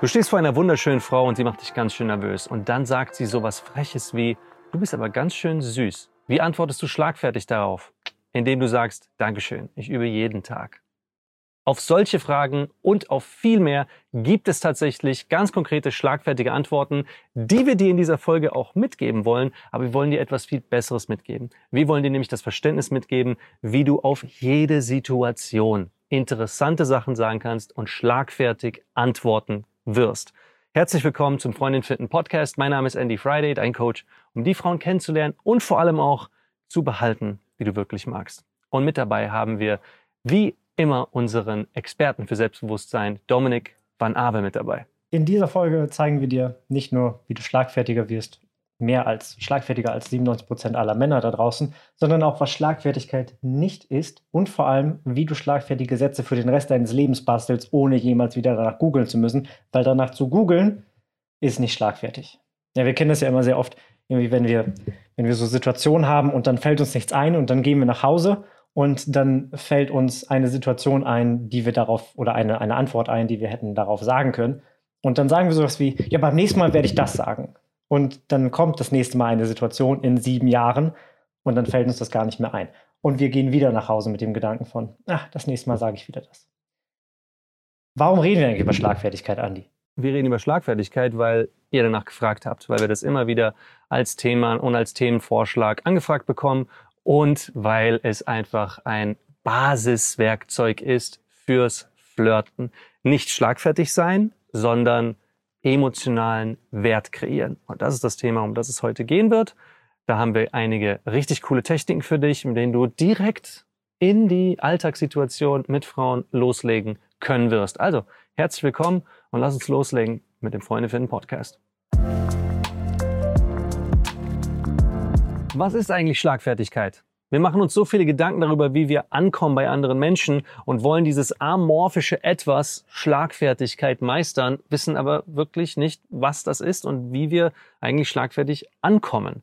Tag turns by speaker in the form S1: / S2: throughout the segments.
S1: Du stehst vor einer wunderschönen Frau und sie macht dich ganz schön nervös. Und dann sagt sie sowas Freches wie, du bist aber ganz schön süß. Wie antwortest du schlagfertig darauf? Indem du sagst, Dankeschön, ich übe jeden Tag. Auf solche Fragen und auf viel mehr gibt es tatsächlich ganz konkrete, schlagfertige Antworten, die wir dir in dieser Folge auch mitgeben wollen. Aber wir wollen dir etwas viel Besseres mitgeben. Wir wollen dir nämlich das Verständnis mitgeben, wie du auf jede Situation interessante Sachen sagen kannst und schlagfertig antworten wirst. Herzlich willkommen zum Freundin finden Podcast. Mein Name ist Andy Friday, dein Coach, um die Frauen kennenzulernen und vor allem auch zu behalten, die du wirklich magst. Und mit dabei haben wir wie immer unseren Experten für Selbstbewusstsein, Dominik Van Awe, mit dabei.
S2: In dieser Folge zeigen wir dir nicht nur, wie du schlagfertiger wirst, mehr als schlagfertiger als 97 Prozent aller Männer da draußen, sondern auch, was Schlagfertigkeit nicht ist und vor allem, wie du schlagfertige Sätze für den Rest deines Lebens bastelst, ohne jemals wieder danach googeln zu müssen, weil danach zu googeln ist nicht schlagfertig. Ja, wir kennen das ja immer sehr oft, irgendwie, wenn wir, wenn wir so Situationen haben und dann fällt uns nichts ein und dann gehen wir nach Hause und dann fällt uns eine Situation ein, die wir darauf oder eine, eine Antwort ein, die wir hätten darauf sagen können. Und dann sagen wir sowas wie, ja, beim nächsten Mal werde ich das sagen. Und dann kommt das nächste Mal eine Situation in sieben Jahren und dann fällt uns das gar nicht mehr ein. Und wir gehen wieder nach Hause mit dem Gedanken von, ach, das nächste Mal sage ich wieder das. Warum reden wir eigentlich über Schlagfertigkeit, Andi?
S1: Wir reden über Schlagfertigkeit, weil ihr danach gefragt habt, weil wir das immer wieder als Thema und als Themenvorschlag angefragt bekommen und weil es einfach ein Basiswerkzeug ist fürs Flirten. Nicht schlagfertig sein, sondern emotionalen Wert kreieren. Und das ist das Thema, um das es heute gehen wird. Da haben wir einige richtig coole Techniken für dich, mit denen du direkt in die Alltagssituation mit Frauen loslegen können wirst. Also, herzlich willkommen und lass uns loslegen mit dem Freunde finden Podcast. Was ist eigentlich Schlagfertigkeit? Wir machen uns so viele Gedanken darüber, wie wir ankommen bei anderen Menschen und wollen dieses amorphische Etwas Schlagfertigkeit meistern, wissen aber wirklich nicht, was das ist und wie wir eigentlich schlagfertig ankommen.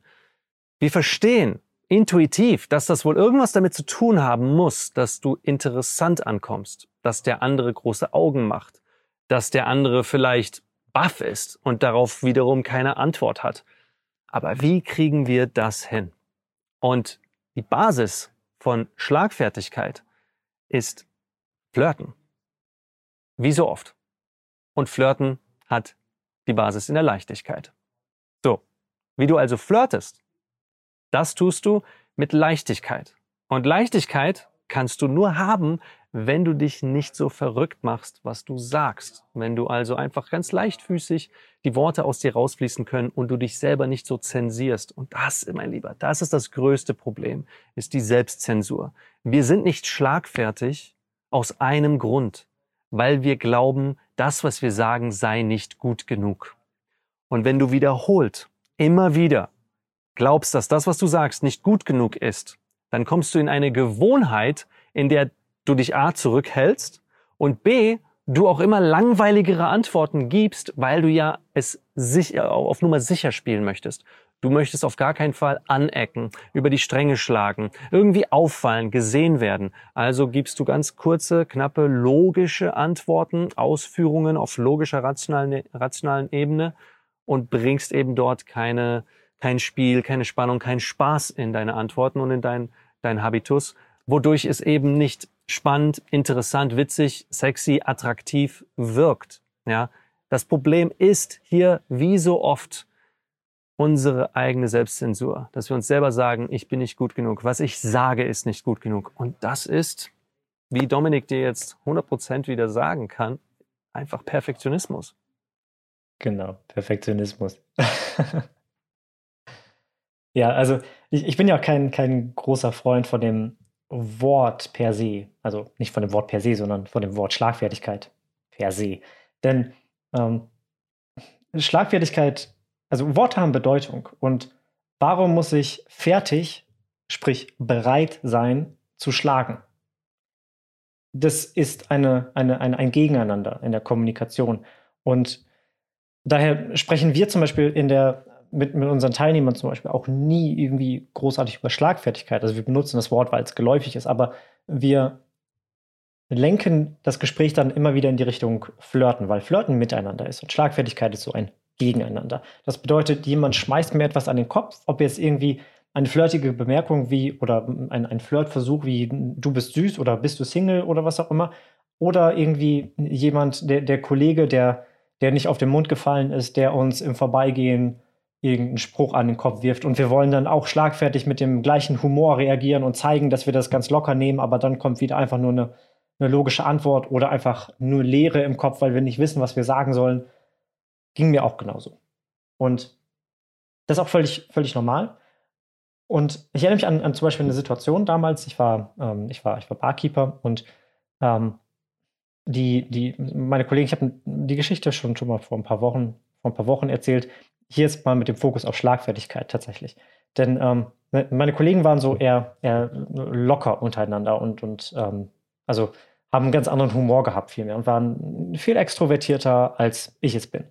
S1: Wir verstehen intuitiv, dass das wohl irgendwas damit zu tun haben muss, dass du interessant ankommst, dass der andere große Augen macht, dass der andere vielleicht baff ist und darauf wiederum keine Antwort hat. Aber wie kriegen wir das hin? Und die Basis von Schlagfertigkeit ist Flirten. Wie so oft. Und Flirten hat die Basis in der Leichtigkeit. So, wie du also flirtest, das tust du mit Leichtigkeit. Und Leichtigkeit kannst du nur haben, wenn du dich nicht so verrückt machst, was du sagst. Wenn du also einfach ganz leichtfüßig die Worte aus dir rausfließen können und du dich selber nicht so zensierst. Und das, mein Lieber, das ist das größte Problem, ist die Selbstzensur. Wir sind nicht schlagfertig aus einem Grund, weil wir glauben, das, was wir sagen, sei nicht gut genug. Und wenn du wiederholt, immer wieder glaubst, dass das, was du sagst, nicht gut genug ist, dann kommst du in eine Gewohnheit, in der du dich A zurückhältst und B, du auch immer langweiligere Antworten gibst, weil du ja es sich, auf Nummer sicher spielen möchtest. Du möchtest auf gar keinen Fall anecken, über die Stränge schlagen, irgendwie auffallen, gesehen werden. Also gibst du ganz kurze, knappe, logische Antworten, Ausführungen auf logischer, rationalen, rationalen Ebene und bringst eben dort keine, kein Spiel, keine Spannung, keinen Spaß in deine Antworten und in dein, dein Habitus, wodurch es eben nicht spannend, interessant, witzig, sexy, attraktiv wirkt. Ja, das Problem ist hier wie so oft unsere eigene Selbstzensur, dass wir uns selber sagen, ich bin nicht gut genug, was ich sage ist nicht gut genug. Und das ist, wie Dominik dir jetzt 100% wieder sagen kann, einfach Perfektionismus.
S2: Genau, Perfektionismus. ja, also ich, ich bin ja auch kein, kein großer Freund von dem Wort per se, also nicht von dem Wort per se, sondern von dem Wort Schlagfertigkeit per se. Denn ähm, Schlagfertigkeit, also Worte haben Bedeutung. Und warum muss ich fertig, sprich bereit sein, zu schlagen? Das ist eine, eine, eine, ein Gegeneinander in der Kommunikation. Und daher sprechen wir zum Beispiel in der mit, mit unseren Teilnehmern zum Beispiel auch nie irgendwie großartig über Schlagfertigkeit. Also wir benutzen das Wort, weil es geläufig ist, aber wir lenken das Gespräch dann immer wieder in die Richtung Flirten, weil Flirten miteinander ist und Schlagfertigkeit ist so ein Gegeneinander. Das bedeutet, jemand schmeißt mir etwas an den Kopf, ob jetzt irgendwie eine flirtige Bemerkung wie oder ein, ein Flirtversuch wie du bist süß oder bist du Single oder was auch immer. Oder irgendwie jemand, der, der Kollege, der, der nicht auf den Mund gefallen ist, der uns im Vorbeigehen irgendeinen Spruch an den Kopf wirft. Und wir wollen dann auch schlagfertig mit dem gleichen Humor reagieren und zeigen, dass wir das ganz locker nehmen, aber dann kommt wieder einfach nur eine, eine logische Antwort oder einfach nur Leere im Kopf, weil wir nicht wissen, was wir sagen sollen. Ging mir auch genauso. Und das ist auch völlig, völlig normal. Und ich erinnere mich an, an zum Beispiel eine Situation damals, ich war, ähm, ich war, ich war Barkeeper und ähm, die, die, meine Kollegen, ich habe die Geschichte schon, schon mal vor ein paar Wochen, vor ein paar Wochen erzählt. Hier ist mal mit dem Fokus auf Schlagfertigkeit tatsächlich. Denn ähm, ne, meine Kollegen waren so eher, eher locker untereinander und, und ähm, also haben einen ganz anderen Humor gehabt vielmehr und waren viel extrovertierter, als ich es bin.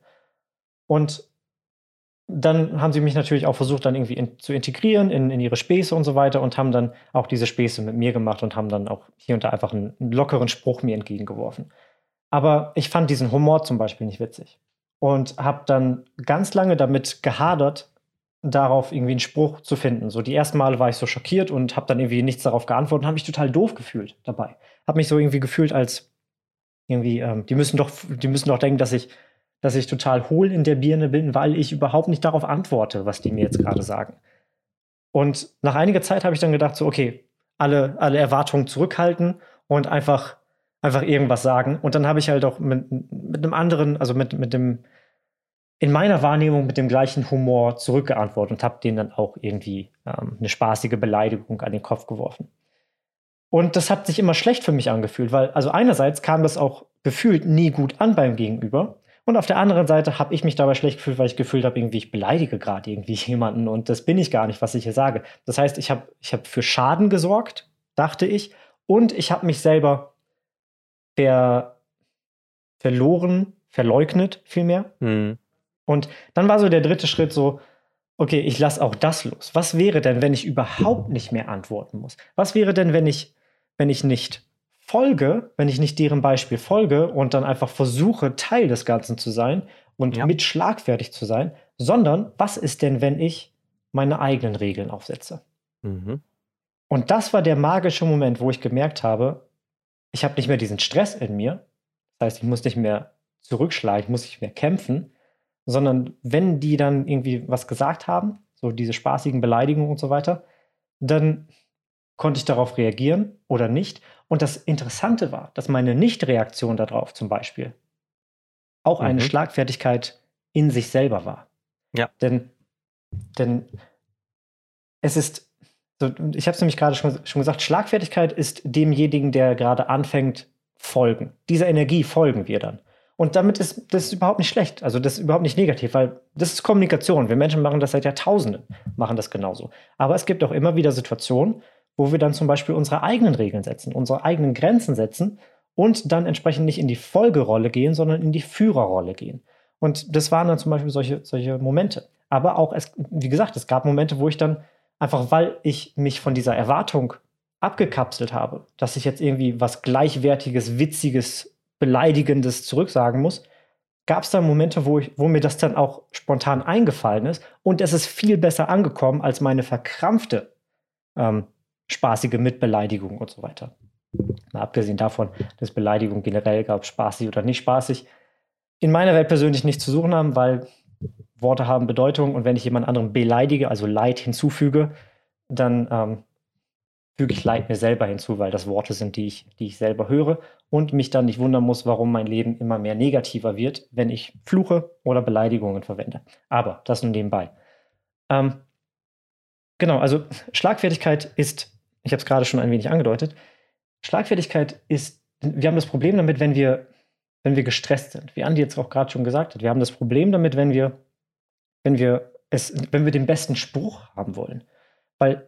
S2: Und dann haben sie mich natürlich auch versucht, dann irgendwie in, zu integrieren in, in ihre Späße und so weiter und haben dann auch diese Späße mit mir gemacht und haben dann auch hier und da einfach einen, einen lockeren Spruch mir entgegengeworfen. Aber ich fand diesen Humor zum Beispiel nicht witzig und habe dann ganz lange damit gehadert, darauf irgendwie einen Spruch zu finden. So die ersten Male war ich so schockiert und habe dann irgendwie nichts darauf geantwortet und habe mich total doof gefühlt dabei. Habe mich so irgendwie gefühlt als irgendwie, ähm, die müssen doch, die müssen doch denken, dass ich dass ich total hohl in der Birne bin, weil ich überhaupt nicht darauf antworte, was die mir jetzt gerade sagen. Und nach einiger Zeit habe ich dann gedacht, so, okay, alle, alle Erwartungen zurückhalten und einfach, einfach irgendwas sagen. Und dann habe ich halt auch mit, mit einem anderen, also mit, mit dem, in meiner Wahrnehmung mit dem gleichen Humor zurückgeantwortet und habe denen dann auch irgendwie ähm, eine spaßige Beleidigung an den Kopf geworfen. Und das hat sich immer schlecht für mich angefühlt, weil also einerseits kam das auch gefühlt nie gut an beim Gegenüber. Und auf der anderen Seite habe ich mich dabei schlecht gefühlt, weil ich gefühlt habe, irgendwie ich beleidige gerade irgendwie jemanden und das bin ich gar nicht, was ich hier sage. Das heißt, ich habe ich hab für Schaden gesorgt, dachte ich, und ich habe mich selber ver verloren, verleugnet vielmehr. Mhm. Und dann war so der dritte Schritt so, okay, ich lasse auch das los. Was wäre denn, wenn ich überhaupt nicht mehr antworten muss? Was wäre denn, wenn ich, wenn ich nicht folge, wenn ich nicht deren Beispiel folge und dann einfach versuche, Teil des Ganzen zu sein und ja. mit schlagfertig zu sein, sondern was ist denn, wenn ich meine eigenen Regeln aufsetze? Mhm. Und das war der magische Moment, wo ich gemerkt habe, ich habe nicht mehr diesen Stress in mir. Das heißt, ich muss nicht mehr zurückschlagen, ich muss nicht mehr kämpfen, sondern wenn die dann irgendwie was gesagt haben, so diese spaßigen Beleidigungen und so weiter, dann konnte ich darauf reagieren oder nicht. Und das Interessante war, dass meine Nichtreaktion darauf zum Beispiel auch mhm. eine Schlagfertigkeit in sich selber war.
S1: Ja.
S2: Denn, denn es ist, ich habe es nämlich gerade schon, schon gesagt, Schlagfertigkeit ist demjenigen, der gerade anfängt, folgen. Dieser Energie folgen wir dann. Und damit ist das überhaupt nicht schlecht. Also das ist überhaupt nicht negativ, weil das ist Kommunikation. Wir Menschen machen das seit Jahrtausenden, machen das genauso. Aber es gibt auch immer wieder Situationen, wo wir dann zum Beispiel unsere eigenen Regeln setzen, unsere eigenen Grenzen setzen und dann entsprechend nicht in die Folgerolle gehen, sondern in die Führerrolle gehen. Und das waren dann zum Beispiel solche, solche Momente. Aber auch, es, wie gesagt, es gab Momente, wo ich dann einfach, weil ich mich von dieser Erwartung abgekapselt habe, dass ich jetzt irgendwie was Gleichwertiges, Witziges, Beleidigendes zurücksagen muss, gab es dann Momente, wo, ich, wo mir das dann auch spontan eingefallen ist und es ist viel besser angekommen als meine verkrampfte ähm, spaßige Mitbeleidigung und so weiter. Mal abgesehen davon, dass Beleidigung generell gab, spaßig oder nicht spaßig, in meiner Welt persönlich nicht zu suchen haben, weil Worte haben Bedeutung und wenn ich jemand anderen beleidige, also Leid hinzufüge, dann ähm, füge ich Leid mir selber hinzu, weil das Worte sind, die ich, die ich selber höre und mich dann nicht wundern muss, warum mein Leben immer mehr negativer wird, wenn ich Fluche oder Beleidigungen verwende. Aber das nur nebenbei. Ähm, genau, also Schlagfertigkeit ist ich habe es gerade schon ein wenig angedeutet, Schlagfertigkeit ist, wir haben das Problem damit, wenn wir, wenn wir gestresst sind. Wie Andi jetzt auch gerade schon gesagt hat, wir haben das Problem damit, wenn wir, wenn wir es, wenn wir den besten Spruch haben wollen. Weil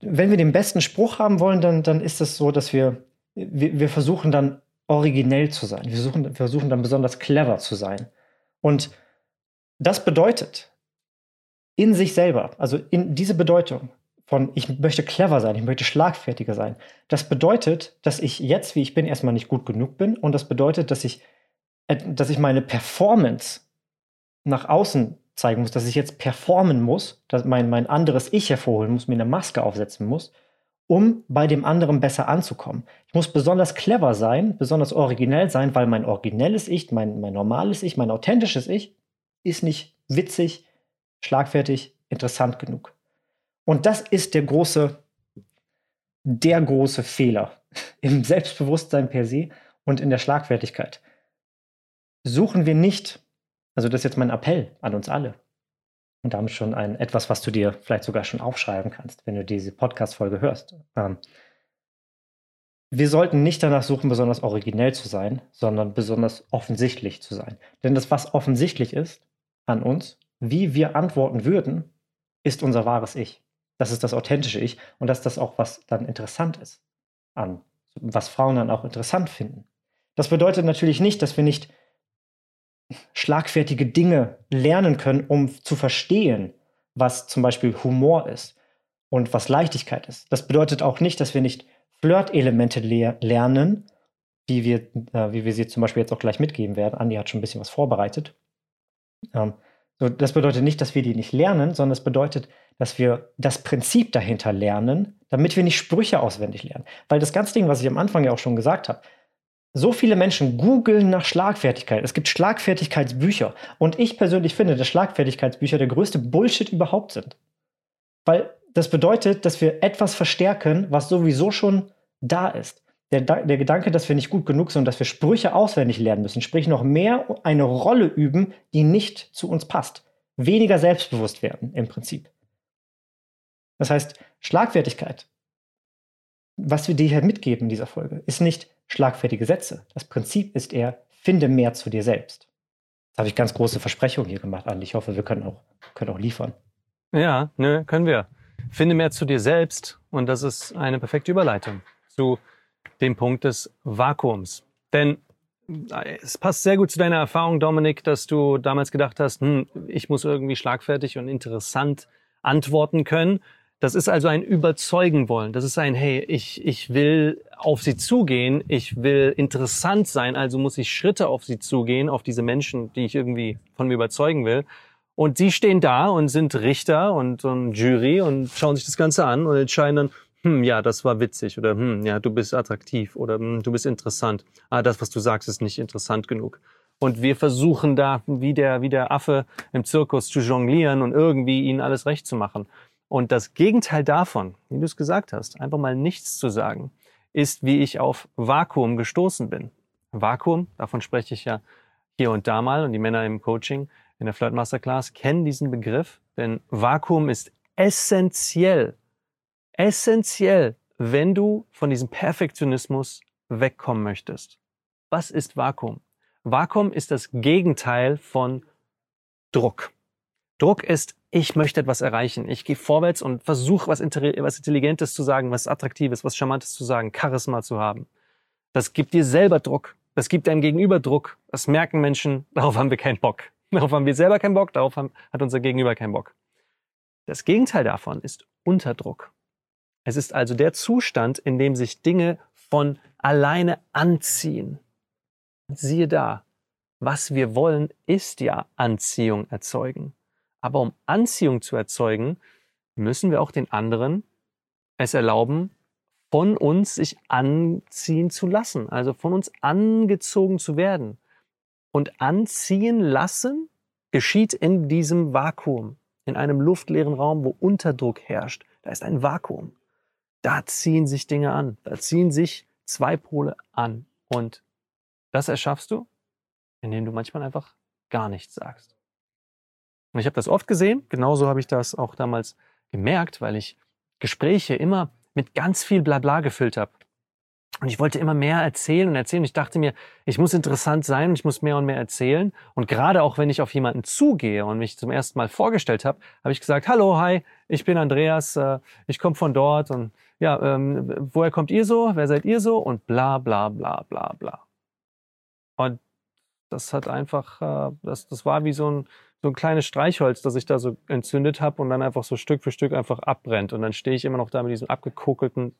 S2: wenn wir den besten Spruch haben wollen, dann, dann ist es so, dass wir, wir, wir versuchen dann originell zu sein. Wir versuchen, wir versuchen dann besonders clever zu sein. Und das bedeutet in sich selber, also in diese Bedeutung, von, ich möchte clever sein, ich möchte schlagfertiger sein. Das bedeutet, dass ich jetzt, wie ich bin, erstmal nicht gut genug bin. Und das bedeutet, dass ich, äh, dass ich meine Performance nach außen zeigen muss, dass ich jetzt performen muss, dass mein, mein anderes Ich hervorholen muss, mir eine Maske aufsetzen muss, um bei dem anderen besser anzukommen. Ich muss besonders clever sein, besonders originell sein, weil mein originelles Ich, mein, mein normales Ich, mein authentisches Ich ist nicht witzig, schlagfertig, interessant genug. Und das ist der große, der große Fehler im Selbstbewusstsein per se und in der Schlagfertigkeit. Suchen wir nicht, also das ist jetzt mein Appell an uns alle, und damit schon ein etwas, was du dir vielleicht sogar schon aufschreiben kannst, wenn du diese Podcast-Folge hörst. Ähm, wir sollten nicht danach suchen, besonders originell zu sein, sondern besonders offensichtlich zu sein. Denn das, was offensichtlich ist an uns, wie wir antworten würden, ist unser wahres Ich. Das ist das authentische Ich und das ist das auch, was dann interessant ist an, was Frauen dann auch interessant finden. Das bedeutet natürlich nicht, dass wir nicht schlagfertige Dinge lernen können, um zu verstehen, was zum Beispiel Humor ist und was Leichtigkeit ist. Das bedeutet auch nicht, dass wir nicht Flirt-Elemente le lernen, wie wir, äh, wie wir sie zum Beispiel jetzt auch gleich mitgeben werden. Andi hat schon ein bisschen was vorbereitet. Ähm, so, das bedeutet nicht, dass wir die nicht lernen, sondern es bedeutet, dass wir das Prinzip dahinter lernen, damit wir nicht Sprüche auswendig lernen. Weil das ganze Ding, was ich am Anfang ja auch schon gesagt habe, so viele Menschen googeln nach Schlagfertigkeit. Es gibt Schlagfertigkeitsbücher. Und ich persönlich finde, dass Schlagfertigkeitsbücher der größte Bullshit überhaupt sind. Weil das bedeutet, dass wir etwas verstärken, was sowieso schon da ist. Der, der, Gedanke, dass wir nicht gut genug sind, dass wir Sprüche auswendig lernen müssen, sprich noch mehr eine Rolle üben, die nicht zu uns passt. Weniger selbstbewusst werden im Prinzip. Das heißt, Schlagfertigkeit, was wir dir hier mitgeben in dieser Folge, ist nicht schlagfertige Sätze. Das Prinzip ist eher, finde mehr zu dir selbst. Jetzt habe ich ganz große Versprechungen hier gemacht, Andi. Ich hoffe, wir können auch, können auch liefern.
S1: Ja, ne, können wir. Finde mehr zu dir selbst und das ist eine perfekte Überleitung zu dem Punkt des Vakuums. Denn äh, es passt sehr gut zu deiner Erfahrung, Dominik, dass du damals gedacht hast, hm, ich muss irgendwie schlagfertig und interessant antworten können. Das ist also ein Überzeugen wollen. Das ist ein, hey, ich, ich will auf sie zugehen, ich will interessant sein, also muss ich Schritte auf sie zugehen, auf diese Menschen, die ich irgendwie von mir überzeugen will. Und sie stehen da und sind Richter und, und Jury und schauen sich das Ganze an und entscheiden dann, hm, ja, das war witzig oder hm, ja, du bist attraktiv oder hm, du bist interessant. Ah, das, was du sagst, ist nicht interessant genug. Und wir versuchen da wie der, wie der Affe im Zirkus zu jonglieren und irgendwie ihnen alles recht zu machen. Und das Gegenteil davon, wie du es gesagt hast, einfach mal nichts zu sagen, ist, wie ich auf Vakuum gestoßen bin. Vakuum, davon spreche ich ja hier und da mal und die Männer im Coaching in der Flirt Masterclass kennen diesen Begriff, denn Vakuum ist essentiell, essentiell, wenn du von diesem Perfektionismus wegkommen möchtest. Was ist Vakuum? Vakuum ist das Gegenteil von Druck. Druck ist, ich möchte etwas erreichen. Ich gehe vorwärts und versuche, was, was Intelligentes zu sagen, was Attraktives, was Charmantes zu sagen, Charisma zu haben. Das gibt dir selber Druck. Das gibt deinem Gegenüber Druck. Das merken Menschen, darauf haben wir keinen Bock. Darauf haben wir selber keinen Bock, darauf haben, hat unser Gegenüber keinen Bock. Das Gegenteil davon ist Unterdruck. Es ist also der Zustand, in dem sich Dinge von alleine anziehen. Siehe da, was wir wollen, ist ja Anziehung erzeugen. Aber um Anziehung zu erzeugen, müssen wir auch den anderen es erlauben, von uns sich anziehen zu lassen, also von uns angezogen zu werden. Und anziehen lassen geschieht in diesem Vakuum, in einem luftleeren Raum, wo Unterdruck herrscht. Da ist ein Vakuum. Da ziehen sich Dinge an, da ziehen sich zwei Pole an. Und das erschaffst du, indem du manchmal einfach gar nichts sagst. Und ich habe das oft gesehen, genauso habe ich das auch damals gemerkt, weil ich Gespräche immer mit ganz viel Blabla gefüllt habe. Und ich wollte immer mehr erzählen und erzählen. Ich dachte mir, ich muss interessant sein und ich muss mehr und mehr erzählen. Und gerade auch wenn ich auf jemanden zugehe und mich zum ersten Mal vorgestellt habe, habe ich gesagt, hallo, hi, ich bin Andreas, äh, ich komme von dort und ja, ähm, woher kommt ihr so? Wer seid ihr so? Und bla bla bla bla bla. Und das hat einfach, äh, das, das war wie so ein so ein kleines Streichholz, das ich da so entzündet habe und dann einfach so Stück für Stück einfach abbrennt. Und dann stehe ich immer noch da mit diesem abgekokelten,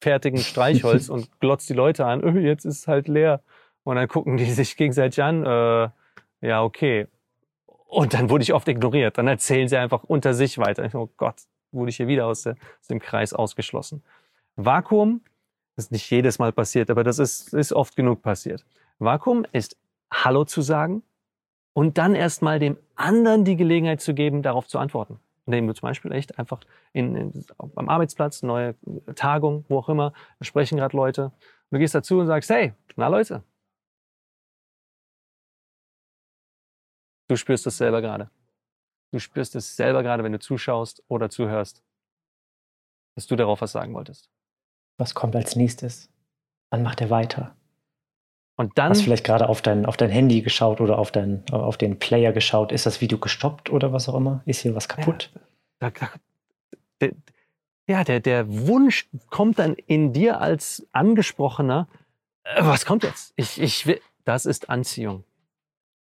S1: fertigen Streichholz und glotz die Leute an, öh, jetzt ist es halt leer. Und dann gucken die sich gegenseitig an, äh, ja, okay. Und dann wurde ich oft ignoriert. Dann erzählen sie einfach unter sich weiter. Ich, oh Gott, wurde ich hier wieder aus, der, aus dem Kreis ausgeschlossen. Vakuum, das ist nicht jedes Mal passiert, aber das ist, ist oft genug passiert. Vakuum ist Hallo zu sagen und dann erstmal dem anderen die Gelegenheit zu geben, darauf zu antworten. Indem du zum Beispiel echt einfach in, in, am Arbeitsplatz, neue Tagung, wo auch immer, da sprechen gerade Leute. Und du gehst dazu und sagst, hey, na Leute, du spürst es selber gerade. Du spürst es selber gerade, wenn du zuschaust oder zuhörst, dass du darauf was sagen wolltest.
S2: Was kommt als nächstes? Wann macht er weiter?
S1: Und dann.
S2: Hast vielleicht gerade auf dein, auf dein Handy geschaut oder auf, dein, auf den Player geschaut. Ist das Video gestoppt oder was auch immer? Ist hier was kaputt?
S1: Ja, da, der, ja, der, der Wunsch kommt dann in dir als Angesprochener. Äh, was kommt jetzt? Ich, ich will, das ist Anziehung.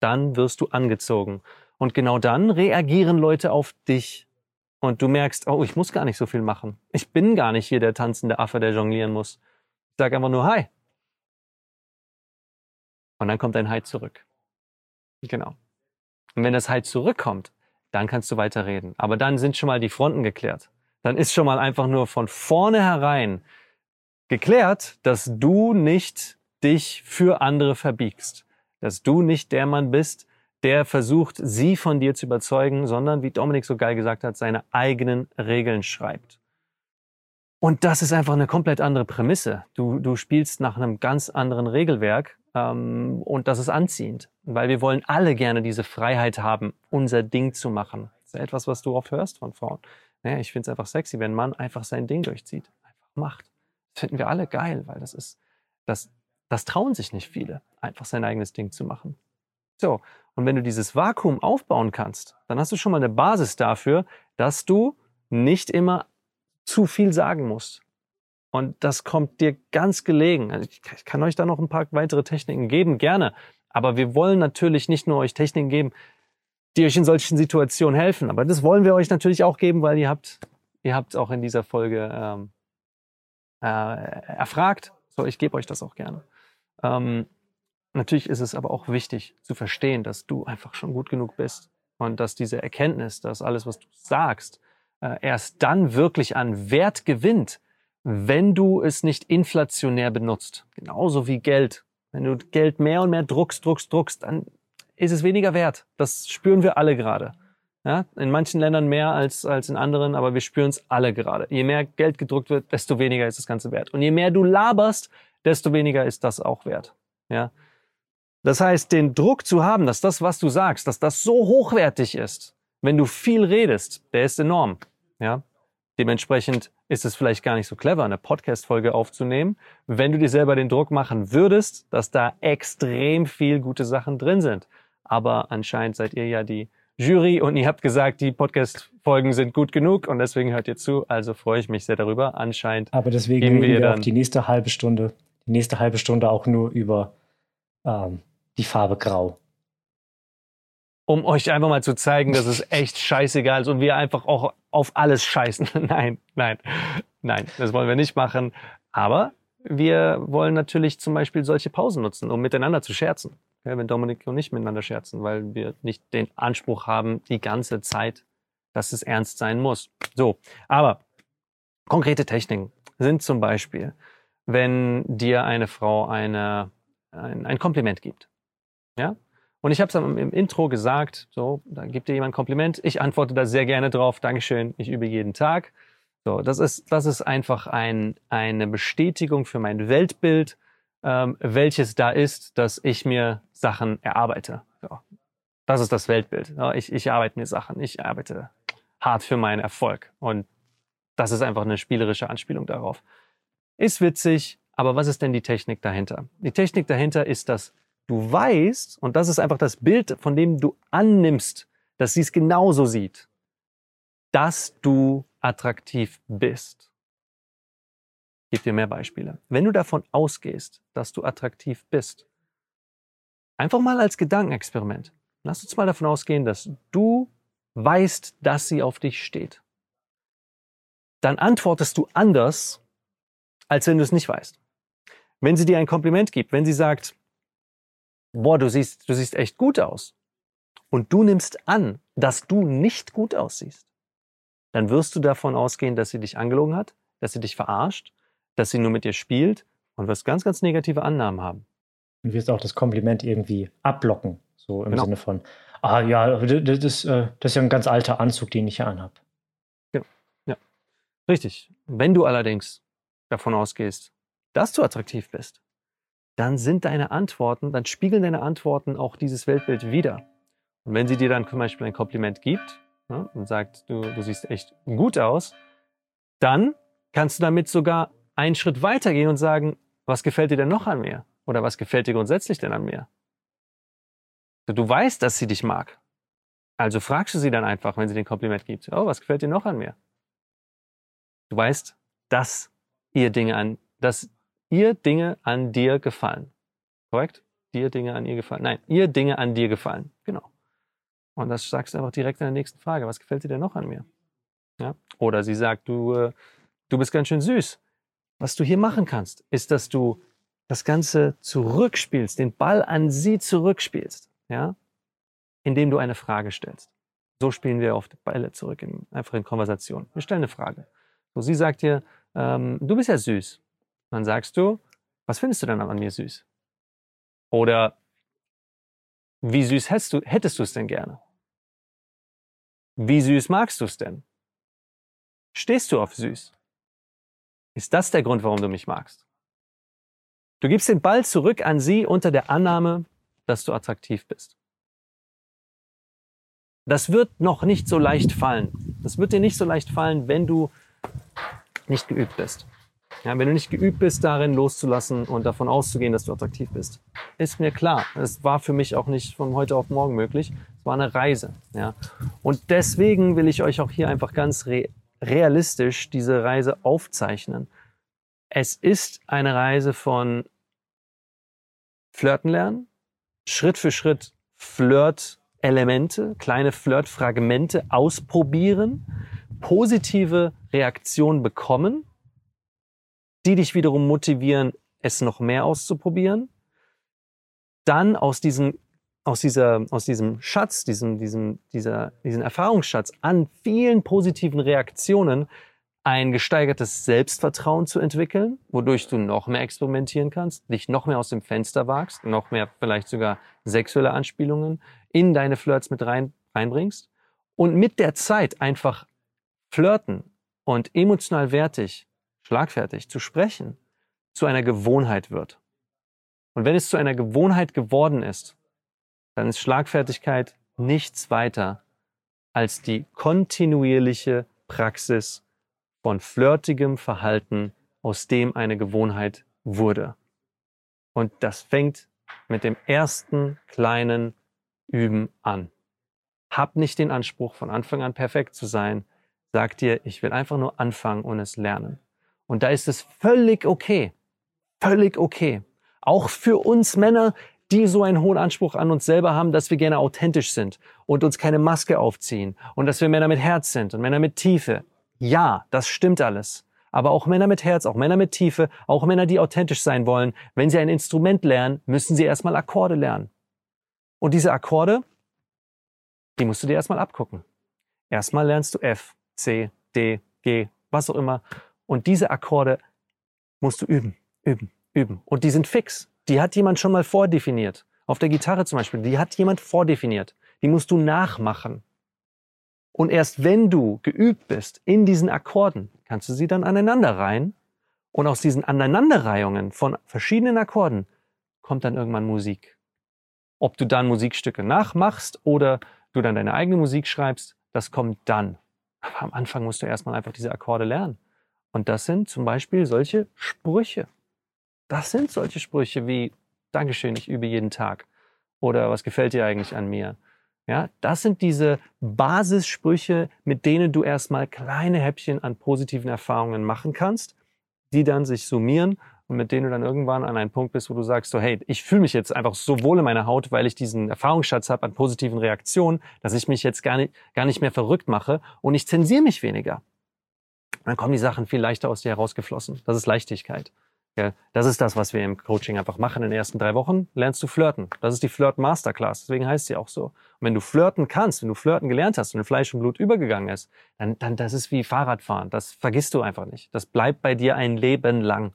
S1: Dann wirst du angezogen. Und genau dann reagieren Leute auf dich. Und du merkst, oh, ich muss gar nicht so viel machen. Ich bin gar nicht hier der tanzende Affe, der jonglieren muss. Ich sage einfach nur Hi. Und dann kommt dein Hi zurück. Genau. Und wenn das Hi zurückkommt, dann kannst du weiter reden. Aber dann sind schon mal die Fronten geklärt. Dann ist schon mal einfach nur von vornherein geklärt, dass du nicht dich für andere verbiegst. Dass du nicht der Mann bist, der versucht, sie von dir zu überzeugen, sondern, wie Dominik so geil gesagt hat, seine eigenen Regeln schreibt. Und das ist einfach eine komplett andere Prämisse. Du, du spielst nach einem ganz anderen Regelwerk ähm, und das ist anziehend, weil wir wollen alle gerne diese Freiheit haben, unser Ding zu machen. Das ist etwas, was du oft hörst von Frauen. Naja, ich finde es einfach sexy, wenn ein Mann einfach sein Ding durchzieht, einfach macht. Das finden wir alle geil, weil das ist, das, das trauen sich nicht viele, einfach sein eigenes Ding zu machen. So, und wenn du dieses Vakuum aufbauen kannst, dann hast du schon mal eine Basis dafür, dass du nicht immer zu viel sagen musst. Und das kommt dir ganz gelegen. Also ich kann euch da noch ein paar weitere Techniken geben, gerne. Aber wir wollen natürlich nicht nur euch Techniken geben, die euch in solchen Situationen helfen. Aber das wollen wir euch natürlich auch geben, weil ihr habt, ihr habt auch in dieser Folge ähm, äh, erfragt. So, ich gebe euch das auch gerne. Ähm, natürlich ist es aber auch wichtig zu verstehen, dass du einfach schon gut genug bist und dass diese Erkenntnis, dass alles, was du sagst, erst dann wirklich an Wert gewinnt, wenn du es nicht inflationär benutzt. Genauso wie Geld. Wenn du Geld mehr und mehr druckst, druckst, druckst, dann ist es weniger wert. Das spüren wir alle gerade. Ja, in manchen Ländern mehr als, als in anderen, aber wir spüren es alle gerade. Je mehr Geld gedruckt wird, desto weniger ist das Ganze wert. Und je mehr du laberst, desto weniger ist das auch wert. Ja? Das heißt, den Druck zu haben, dass das, was du sagst, dass das so hochwertig ist, wenn du viel redest, der ist enorm. Ja? Dementsprechend ist es vielleicht gar nicht so clever, eine Podcast-Folge aufzunehmen, wenn du dir selber den Druck machen würdest, dass da extrem viel gute Sachen drin sind. Aber anscheinend seid ihr ja die Jury und ihr habt gesagt, die Podcast-Folgen sind gut genug und deswegen hört ihr zu. Also freue ich mich sehr darüber. Anscheinend.
S2: Aber deswegen reden wir, wir auch die nächste halbe Stunde, die nächste halbe Stunde auch nur über ähm, die Farbe Grau
S1: um euch einfach mal zu zeigen, dass es echt scheißegal ist und wir einfach auch auf alles scheißen. nein, nein, nein, das wollen wir nicht machen. Aber wir wollen natürlich zum Beispiel solche Pausen nutzen, um miteinander zu scherzen. Ja, wenn Dominik und ich miteinander scherzen, weil wir nicht den Anspruch haben, die ganze Zeit, dass es ernst sein muss. So, aber konkrete Techniken sind zum Beispiel, wenn dir eine Frau eine, ein, ein Kompliment gibt. Ja, und ich habe es im Intro gesagt, so, da gibt dir jemand ein Kompliment. Ich antworte da sehr gerne drauf. Dankeschön, ich übe jeden Tag. So, das ist, das ist einfach ein, eine Bestätigung für mein Weltbild, ähm, welches da ist, dass ich mir Sachen erarbeite. So, das ist das Weltbild. Ja, ich, ich arbeite mir Sachen. Ich arbeite hart für meinen Erfolg. Und das ist einfach eine spielerische Anspielung darauf. Ist witzig, aber was ist denn die Technik dahinter? Die Technik dahinter ist das du weißt, und das ist einfach das Bild, von dem du annimmst, dass sie es genauso sieht, dass du attraktiv bist. Ich gebe dir mehr Beispiele. Wenn du davon ausgehst, dass du attraktiv bist, einfach mal als Gedankenexperiment. lass uns mal davon ausgehen, dass du weißt, dass sie auf dich steht. Dann antwortest du anders, als wenn du es nicht weißt. Wenn sie dir ein Kompliment gibt, wenn sie sagt, boah, du siehst, du siehst echt gut aus, und du nimmst an, dass du nicht gut aussiehst, dann wirst du davon ausgehen, dass sie dich angelogen hat, dass sie dich verarscht, dass sie nur mit dir spielt und wirst ganz, ganz negative Annahmen haben.
S2: Und wirst auch das Kompliment irgendwie abblocken, so im genau. Sinne von, ah ja, das, das, äh, das ist ja ein ganz alter Anzug, den ich hier anhab.
S1: Genau. Ja. Richtig. Wenn du allerdings davon ausgehst, dass du attraktiv bist, dann sind deine Antworten, dann spiegeln deine Antworten auch dieses Weltbild wieder. Und wenn sie dir dann zum Beispiel ein Kompliment gibt ne, und sagt, du, du siehst echt gut aus, dann kannst du damit sogar einen Schritt weitergehen und sagen, was gefällt dir denn noch an mir? Oder was gefällt dir grundsätzlich denn an mir? Du weißt, dass sie dich mag. Also fragst du sie dann einfach, wenn sie den Kompliment gibt. Oh, was gefällt dir noch an mir? Du weißt, dass ihr Dinge an, dass ihr Dinge an dir gefallen. Korrekt? Dir Dinge an ihr gefallen. Nein, ihr Dinge an dir gefallen. Genau. Und das sagst du einfach direkt in der nächsten Frage. Was gefällt dir denn noch an mir? Ja? Oder sie sagt, du, äh, du bist ganz schön süß. Was du hier machen kannst, ist, dass du das Ganze zurückspielst, den Ball an sie zurückspielst, ja, indem du eine Frage stellst. So spielen wir die Bälle zurück, in, einfach in Konversation. Wir stellen eine Frage. So, sie sagt dir, ähm, du bist ja süß. Dann sagst du, was findest du denn an mir süß? Oder wie süß hättest du, hättest du es denn gerne? Wie süß magst du es denn? Stehst du auf süß? Ist das der Grund, warum du mich magst? Du gibst den Ball zurück an sie unter der Annahme, dass du attraktiv bist. Das wird noch nicht so leicht fallen. Das wird dir nicht so leicht fallen, wenn du nicht geübt bist. Ja, wenn du nicht geübt bist, darin loszulassen und davon auszugehen, dass du attraktiv bist, ist mir klar. Es war für mich auch nicht von heute auf morgen möglich. Es war eine Reise. Ja. Und deswegen will ich euch auch hier einfach ganz re realistisch diese Reise aufzeichnen. Es ist eine Reise von Flirten lernen, Schritt für Schritt Flirt-Elemente, kleine Flirt-Fragmente ausprobieren, positive Reaktionen bekommen die dich wiederum motivieren, es noch mehr auszuprobieren. Dann aus diesem, aus dieser, aus diesem Schatz, diesem, diesem, dieser, diesen Erfahrungsschatz an vielen positiven Reaktionen ein gesteigertes Selbstvertrauen zu entwickeln, wodurch du noch mehr experimentieren kannst, dich noch mehr aus dem Fenster wagst, noch mehr vielleicht sogar sexuelle Anspielungen in deine Flirts mit rein, reinbringst und mit der Zeit einfach flirten und emotional wertig schlagfertig zu sprechen, zu einer Gewohnheit wird. Und wenn es zu einer Gewohnheit geworden ist, dann ist Schlagfertigkeit nichts weiter als die kontinuierliche Praxis von flirtigem Verhalten, aus dem eine Gewohnheit wurde. Und das fängt mit dem ersten kleinen Üben an. Hab nicht den Anspruch, von Anfang an perfekt zu sein. Sag dir, ich will einfach nur anfangen und es lernen. Und da ist es völlig okay. Völlig okay. Auch für uns Männer, die so einen hohen Anspruch an uns selber haben, dass wir gerne authentisch sind und uns keine Maske aufziehen und dass wir Männer mit Herz sind und Männer mit Tiefe. Ja, das stimmt alles. Aber auch Männer mit Herz, auch Männer mit Tiefe, auch Männer, die authentisch sein wollen, wenn sie ein Instrument lernen, müssen sie erstmal Akkorde lernen. Und diese Akkorde, die musst du dir erstmal abgucken. Erstmal lernst du F, C, D, G, was auch immer. Und diese Akkorde musst du üben, üben, üben. Und die sind fix. Die hat jemand schon mal vordefiniert. Auf der Gitarre zum Beispiel, die hat jemand vordefiniert. Die musst du nachmachen. Und erst wenn du geübt bist in diesen Akkorden, kannst du sie dann aneinander reihen. Und aus diesen Aneinanderreihungen von verschiedenen Akkorden kommt dann irgendwann Musik. Ob du dann Musikstücke nachmachst oder du dann deine eigene Musik schreibst, das kommt dann. Aber am Anfang musst du erstmal einfach diese Akkorde lernen. Und das sind zum Beispiel solche Sprüche. Das sind solche Sprüche wie Dankeschön, ich übe jeden Tag. Oder was gefällt dir eigentlich an mir? Ja, das sind diese Basissprüche, mit denen du erstmal kleine Häppchen an positiven Erfahrungen machen kannst, die dann sich summieren und mit denen du dann irgendwann an einen Punkt bist, wo du sagst, so hey, ich fühle mich jetzt einfach so wohl in meiner Haut, weil ich diesen Erfahrungsschatz habe an positiven Reaktionen, dass ich mich jetzt gar nicht, gar nicht mehr verrückt mache und ich zensiere mich weniger. Dann kommen die Sachen viel leichter aus dir herausgeflossen. Das ist Leichtigkeit. Das ist das, was wir im Coaching einfach machen. In den ersten drei Wochen lernst du flirten. Das ist die Flirt Masterclass. Deswegen heißt sie auch so. Und wenn du flirten kannst, wenn du flirten gelernt hast und in Fleisch und Blut übergegangen ist, dann, dann das ist wie Fahrradfahren. Das vergisst du einfach nicht. Das bleibt bei dir ein Leben lang.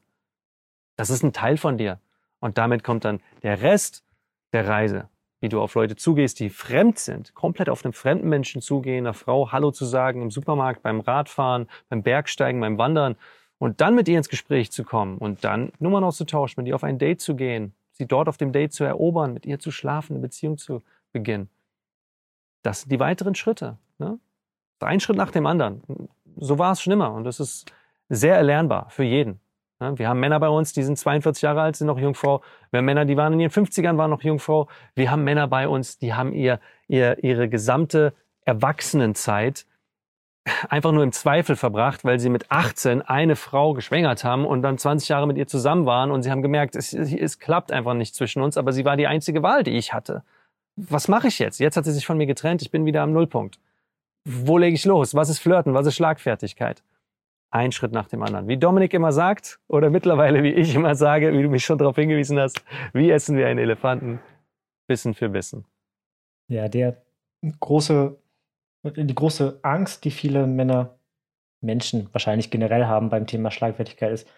S1: Das ist ein Teil von dir. Und damit kommt dann der Rest der Reise, wie du auf Leute zugehst, die fremd sind, komplett auf einen fremden Menschen zugehen, einer Frau Hallo zu sagen im Supermarkt, beim Radfahren, beim Bergsteigen, beim Wandern und dann mit ihr ins Gespräch zu kommen und dann Nummern auszutauschen, mit ihr auf ein Date zu gehen, sie dort auf dem Date zu erobern, mit ihr zu schlafen, eine Beziehung zu beginnen. Das sind die weiteren Schritte. Ne? Ein Schritt nach dem anderen. So war es schon immer und das ist sehr erlernbar für jeden. Ne? Wir haben Männer bei uns, die sind 42 Jahre alt, sind noch Jungfrau. Wir haben Männer, die waren in ihren 50ern, waren noch Jungfrau. Wir haben Männer bei uns, die haben ihr, ihr, ihre gesamte Erwachsenenzeit einfach nur im Zweifel verbracht, weil sie mit 18 eine Frau geschwängert haben und dann 20 Jahre mit ihr zusammen waren und sie haben gemerkt, es, es klappt einfach nicht zwischen uns, aber sie war die einzige Wahl, die ich hatte. Was mache ich jetzt? Jetzt hat sie sich von mir getrennt, ich bin wieder am Nullpunkt. Wo lege ich los? Was ist Flirten? Was ist Schlagfertigkeit? Ein Schritt nach dem anderen. Wie Dominik immer sagt, oder mittlerweile wie ich immer sage, wie du mich schon darauf hingewiesen hast, wie essen wir einen Elefanten? Bissen für Bissen.
S2: Ja, der große die große Angst, die viele Männer, Menschen wahrscheinlich generell haben beim Thema Schlagfertigkeit ist,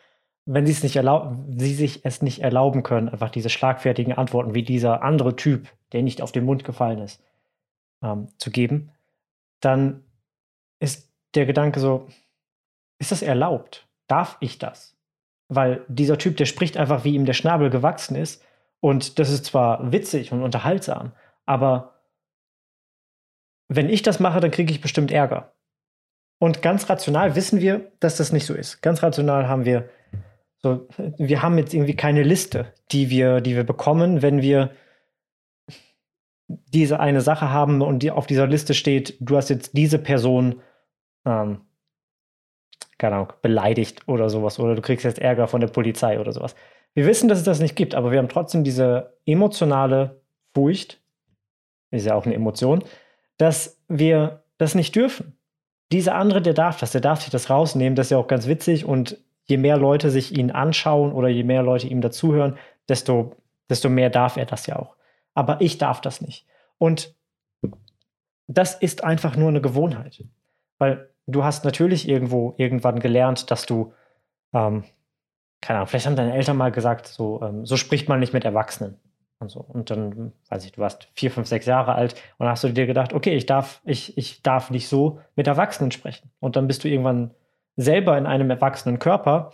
S2: wenn sie es nicht erlauben, sie sich es nicht erlauben können, einfach diese schlagfertigen Antworten wie dieser andere Typ, der nicht auf den Mund gefallen ist, ähm, zu geben, dann ist der Gedanke so, ist das erlaubt? Darf ich das? Weil dieser Typ, der spricht einfach, wie ihm der Schnabel gewachsen ist. Und das ist zwar witzig und unterhaltsam, aber wenn ich das mache, dann kriege ich bestimmt Ärger. Und ganz rational wissen wir, dass das nicht so ist. Ganz rational haben wir so, wir haben jetzt irgendwie keine Liste, die wir, die wir bekommen, wenn wir diese eine Sache haben und die auf dieser Liste steht, du hast jetzt diese Person, ähm, keine Ahnung, beleidigt oder sowas, oder du kriegst jetzt Ärger von der Polizei oder sowas. Wir wissen, dass es das nicht gibt, aber wir haben trotzdem diese emotionale Furcht, ist ja auch eine Emotion, dass wir das nicht dürfen. Dieser andere, der darf das, der darf sich das rausnehmen, das ist ja auch ganz witzig und je mehr Leute sich ihn anschauen oder je mehr Leute ihm dazuhören, desto, desto mehr darf er das ja auch. Aber ich darf das nicht. Und das ist einfach nur eine Gewohnheit. Weil du hast natürlich irgendwo irgendwann gelernt, dass du, ähm, keine Ahnung, vielleicht haben deine Eltern mal gesagt, so, ähm, so spricht man nicht mit Erwachsenen. Und, so. und dann, weiß ich, du warst vier, fünf, sechs Jahre alt und hast du dir gedacht, okay, ich darf, ich, ich darf nicht so mit Erwachsenen sprechen. Und dann bist du irgendwann selber in einem erwachsenen Körper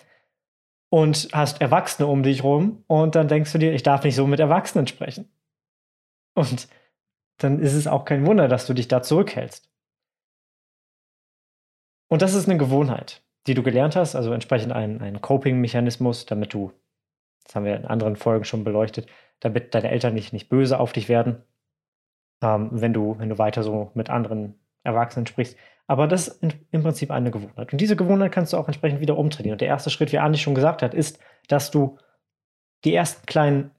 S2: und hast Erwachsene um dich rum und dann denkst du dir, ich darf nicht so mit Erwachsenen sprechen. Und dann ist es auch kein Wunder, dass du dich da zurückhältst. Und das ist eine Gewohnheit, die du gelernt hast, also entsprechend ein, ein Coping-Mechanismus, damit du, das haben wir in anderen Folgen schon beleuchtet, damit deine Eltern nicht, nicht böse auf dich werden, ähm, wenn, du, wenn du weiter so mit anderen Erwachsenen sprichst. Aber das ist in, im Prinzip eine Gewohnheit. Und diese Gewohnheit kannst du auch entsprechend wieder umtrainieren. Und der erste Schritt, wie Andi schon gesagt hat, ist, dass du die ersten kleinen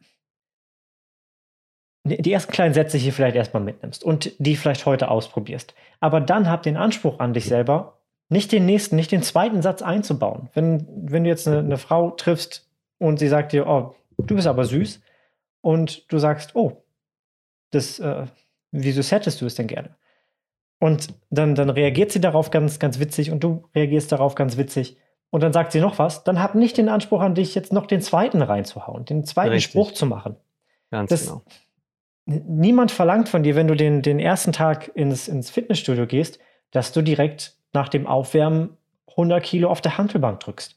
S2: die ersten kleinen Sätze hier vielleicht erstmal mitnimmst und die vielleicht heute ausprobierst. Aber dann hab den Anspruch an dich selber, nicht den nächsten, nicht den zweiten Satz einzubauen. Wenn, wenn du jetzt eine, eine Frau triffst und sie sagt dir, oh, du bist aber süß, und du sagst, oh, das, äh, wieso settest du es denn gerne? Und dann, dann reagiert sie darauf ganz, ganz witzig und du reagierst darauf ganz witzig. Und dann sagt sie noch was, dann hab nicht den Anspruch an dich, jetzt noch den zweiten reinzuhauen, den zweiten Richtig. Spruch zu machen.
S1: Ganz das, genau.
S2: Niemand verlangt von dir, wenn du den, den ersten Tag ins, ins Fitnessstudio gehst, dass du direkt nach dem Aufwärmen 100 Kilo auf der Handelbank drückst.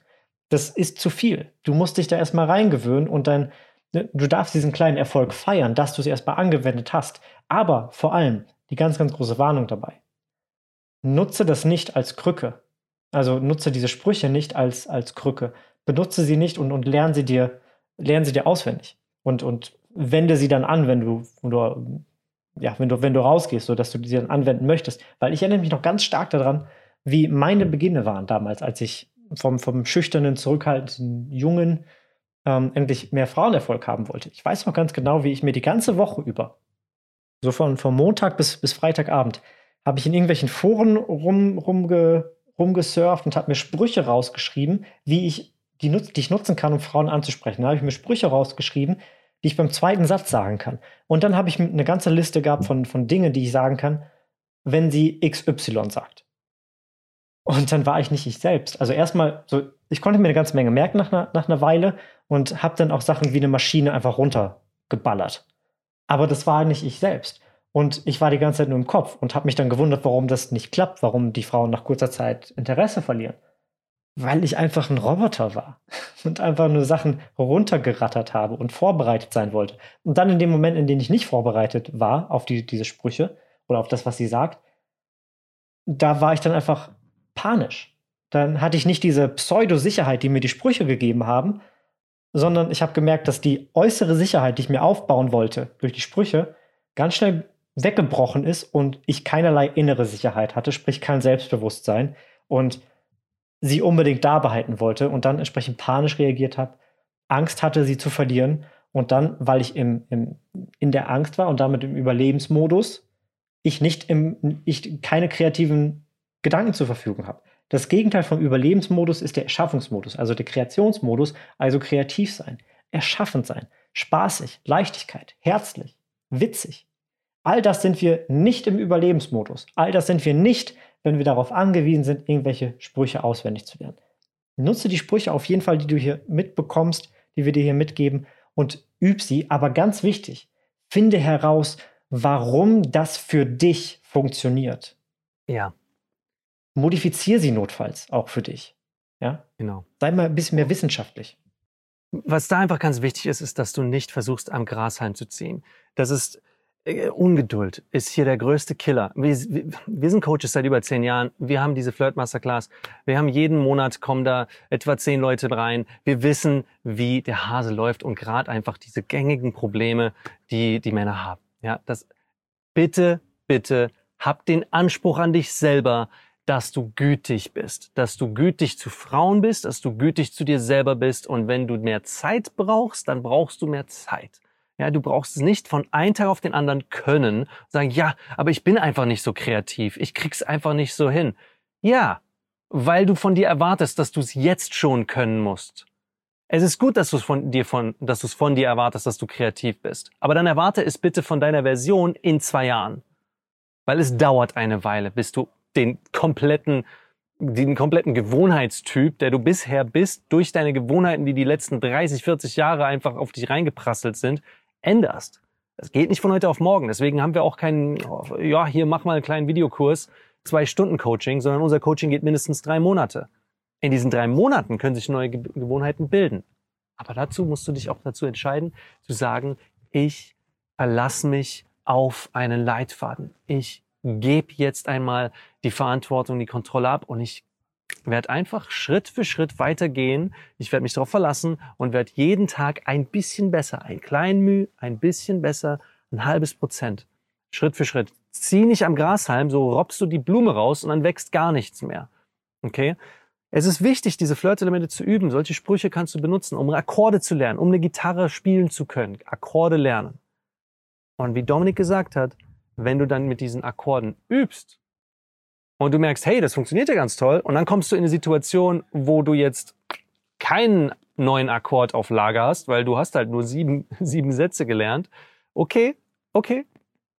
S2: Das ist zu viel. Du musst dich da erstmal reingewöhnen und dein, Ne, du darfst diesen kleinen Erfolg feiern, dass du es erstmal angewendet hast. Aber vor allem die ganz, ganz große Warnung dabei. Nutze das nicht als Krücke. Also nutze diese Sprüche nicht als, als Krücke. Benutze sie nicht und, und lerne sie dir, lerne sie dir auswendig. Und, und wende sie dann an, wenn du, du, ja, wenn du, wenn du rausgehst, sodass du sie dann anwenden möchtest. Weil ich erinnere mich noch ganz stark daran, wie meine Beginne waren damals, als ich vom, vom schüchternen, zurückhaltenden Jungen ähm, endlich mehr Frauenerfolg haben wollte. Ich weiß noch ganz genau, wie ich mir die ganze Woche über, so von, von Montag bis, bis Freitagabend, habe ich in irgendwelchen Foren rum, rumge, rumgesurft und habe mir Sprüche rausgeschrieben, wie ich die, die ich nutzen kann, um Frauen anzusprechen. Da habe ich mir Sprüche rausgeschrieben, die ich beim zweiten Satz sagen kann. Und dann habe ich eine ganze Liste gehabt von, von Dingen, die ich sagen kann, wenn sie XY sagt. Und dann war ich nicht ich selbst. Also erstmal, so, ich konnte mir eine ganze Menge merken nach einer, nach einer Weile und habe dann auch Sachen wie eine Maschine einfach runtergeballert. Aber das war nicht ich selbst. Und ich war die ganze Zeit nur im Kopf und habe mich dann gewundert, warum das nicht klappt, warum die Frauen nach kurzer Zeit Interesse verlieren. Weil ich einfach ein Roboter war und einfach nur Sachen runtergerattert habe und vorbereitet sein wollte. Und dann in dem Moment, in dem ich nicht vorbereitet war auf die, diese Sprüche oder auf das, was sie sagt, da war ich dann einfach panisch. Dann hatte ich nicht diese Pseudo-Sicherheit, die mir die Sprüche gegeben haben, sondern ich habe gemerkt, dass die äußere Sicherheit, die ich mir aufbauen wollte durch die Sprüche, ganz schnell weggebrochen ist und ich keinerlei innere Sicherheit hatte, sprich kein Selbstbewusstsein und sie unbedingt da behalten wollte und dann entsprechend panisch reagiert habe, Angst hatte, sie zu verlieren und dann, weil ich im, im, in der Angst war und damit im Überlebensmodus, ich nicht im, ich keine kreativen Gedanken zur Verfügung habe. Das Gegenteil vom Überlebensmodus ist der Erschaffungsmodus, also der Kreationsmodus, also kreativ sein, erschaffend sein, spaßig, Leichtigkeit, herzlich, witzig. All das sind wir nicht im Überlebensmodus. All das sind wir nicht, wenn wir darauf angewiesen sind, irgendwelche Sprüche auswendig zu lernen. Nutze die Sprüche auf jeden Fall, die du hier mitbekommst, die wir dir hier mitgeben und üb sie. Aber ganz wichtig, finde heraus, warum das für dich funktioniert.
S1: Ja,
S2: modifiziere sie notfalls auch für dich. Ja?
S1: Genau.
S2: Sei mal ein bisschen mehr wissenschaftlich.
S1: Was da einfach ganz wichtig ist, ist, dass du nicht versuchst, am Grashalm zu ziehen. Das ist äh, Ungeduld ist hier der größte Killer. Wir, wir, wir, sind Coaches seit über zehn Jahren. Wir haben diese Flirt Masterclass. Wir haben jeden Monat kommen da etwa zehn Leute rein. Wir wissen, wie der Hase läuft und gerade einfach diese gängigen Probleme, die die Männer haben. Ja, das bitte, bitte hab den Anspruch an dich selber, dass du gütig bist, dass du gütig zu Frauen bist, dass du gütig zu dir selber bist und wenn du mehr Zeit brauchst, dann brauchst du mehr Zeit. Ja, du brauchst es nicht von einem Tag auf den anderen können, sagen, ja, aber ich bin einfach nicht so kreativ, ich krieg's einfach nicht so hin. Ja, weil du von dir erwartest, dass du es jetzt schon können musst. Es ist gut, dass du es von dir von, dass du es von dir erwartest, dass du kreativ bist. Aber dann erwarte es bitte von deiner Version in zwei Jahren. Weil es dauert eine Weile, bis du den kompletten den kompletten Gewohnheitstyp, der du bisher bist, durch deine Gewohnheiten, die die letzten 30, 40 Jahre einfach auf dich reingeprasselt sind, änderst. Das geht nicht von heute auf morgen. Deswegen haben wir auch keinen, ja, hier mach mal einen kleinen Videokurs, zwei Stunden Coaching, sondern unser Coaching geht mindestens drei Monate. In diesen drei Monaten können sich neue Gewohnheiten bilden. Aber dazu musst du dich auch dazu entscheiden, zu sagen, ich verlasse mich auf einen Leitfaden. Ich gebe jetzt einmal die Verantwortung, die Kontrolle ab und ich werde einfach Schritt für Schritt weitergehen. Ich werde mich darauf verlassen und werde jeden Tag ein bisschen besser, ein klein Mühe, ein bisschen besser, ein halbes Prozent. Schritt für Schritt. Zieh nicht am Grashalm, so robbst du die Blume raus und dann wächst gar nichts mehr. Okay? Es ist wichtig, diese Flirtelemente zu üben. Solche Sprüche kannst du benutzen, um Akkorde zu lernen, um eine Gitarre spielen zu können. Akkorde lernen. Und wie Dominik gesagt hat, wenn du dann mit diesen Akkorden übst und du merkst, hey, das funktioniert ja ganz toll, und dann kommst du in eine Situation, wo du jetzt keinen neuen Akkord auf Lager hast, weil du hast halt nur sieben, sieben Sätze gelernt. Okay, okay,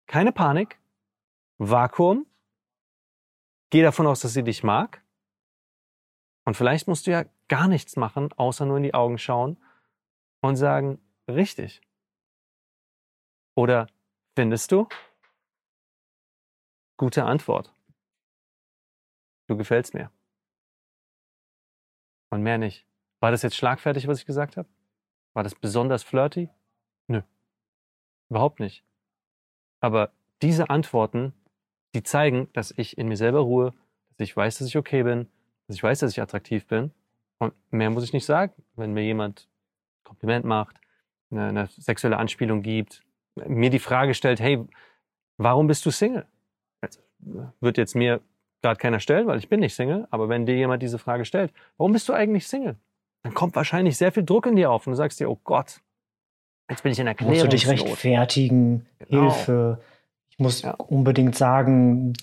S1: keine Panik. Vakuum. Geh davon aus, dass sie dich mag. Und vielleicht musst du ja gar nichts machen, außer nur in die Augen schauen und sagen, richtig. Oder findest du? Gute Antwort. Du gefällst mir. Und mehr nicht. War das jetzt schlagfertig, was ich gesagt habe? War das besonders flirty? Nö. Überhaupt nicht. Aber diese Antworten, die zeigen, dass ich in mir selber ruhe, dass ich weiß, dass ich okay bin, dass ich weiß, dass ich attraktiv bin. Und mehr muss ich nicht sagen. Wenn mir jemand Kompliment macht, eine, eine sexuelle Anspielung gibt, mir die Frage stellt, hey, warum bist du Single? Wird jetzt mir gerade keiner stellen, weil ich bin nicht Single, aber wenn dir jemand diese Frage stellt, warum bist du eigentlich Single? dann kommt wahrscheinlich sehr viel Druck in dir auf und du sagst dir, oh Gott, jetzt bin ich in
S2: Musst du dich rechtfertigen,
S1: Genau.
S2: Hilfe. Ich muss
S1: Ja.
S2: unbedingt sagen,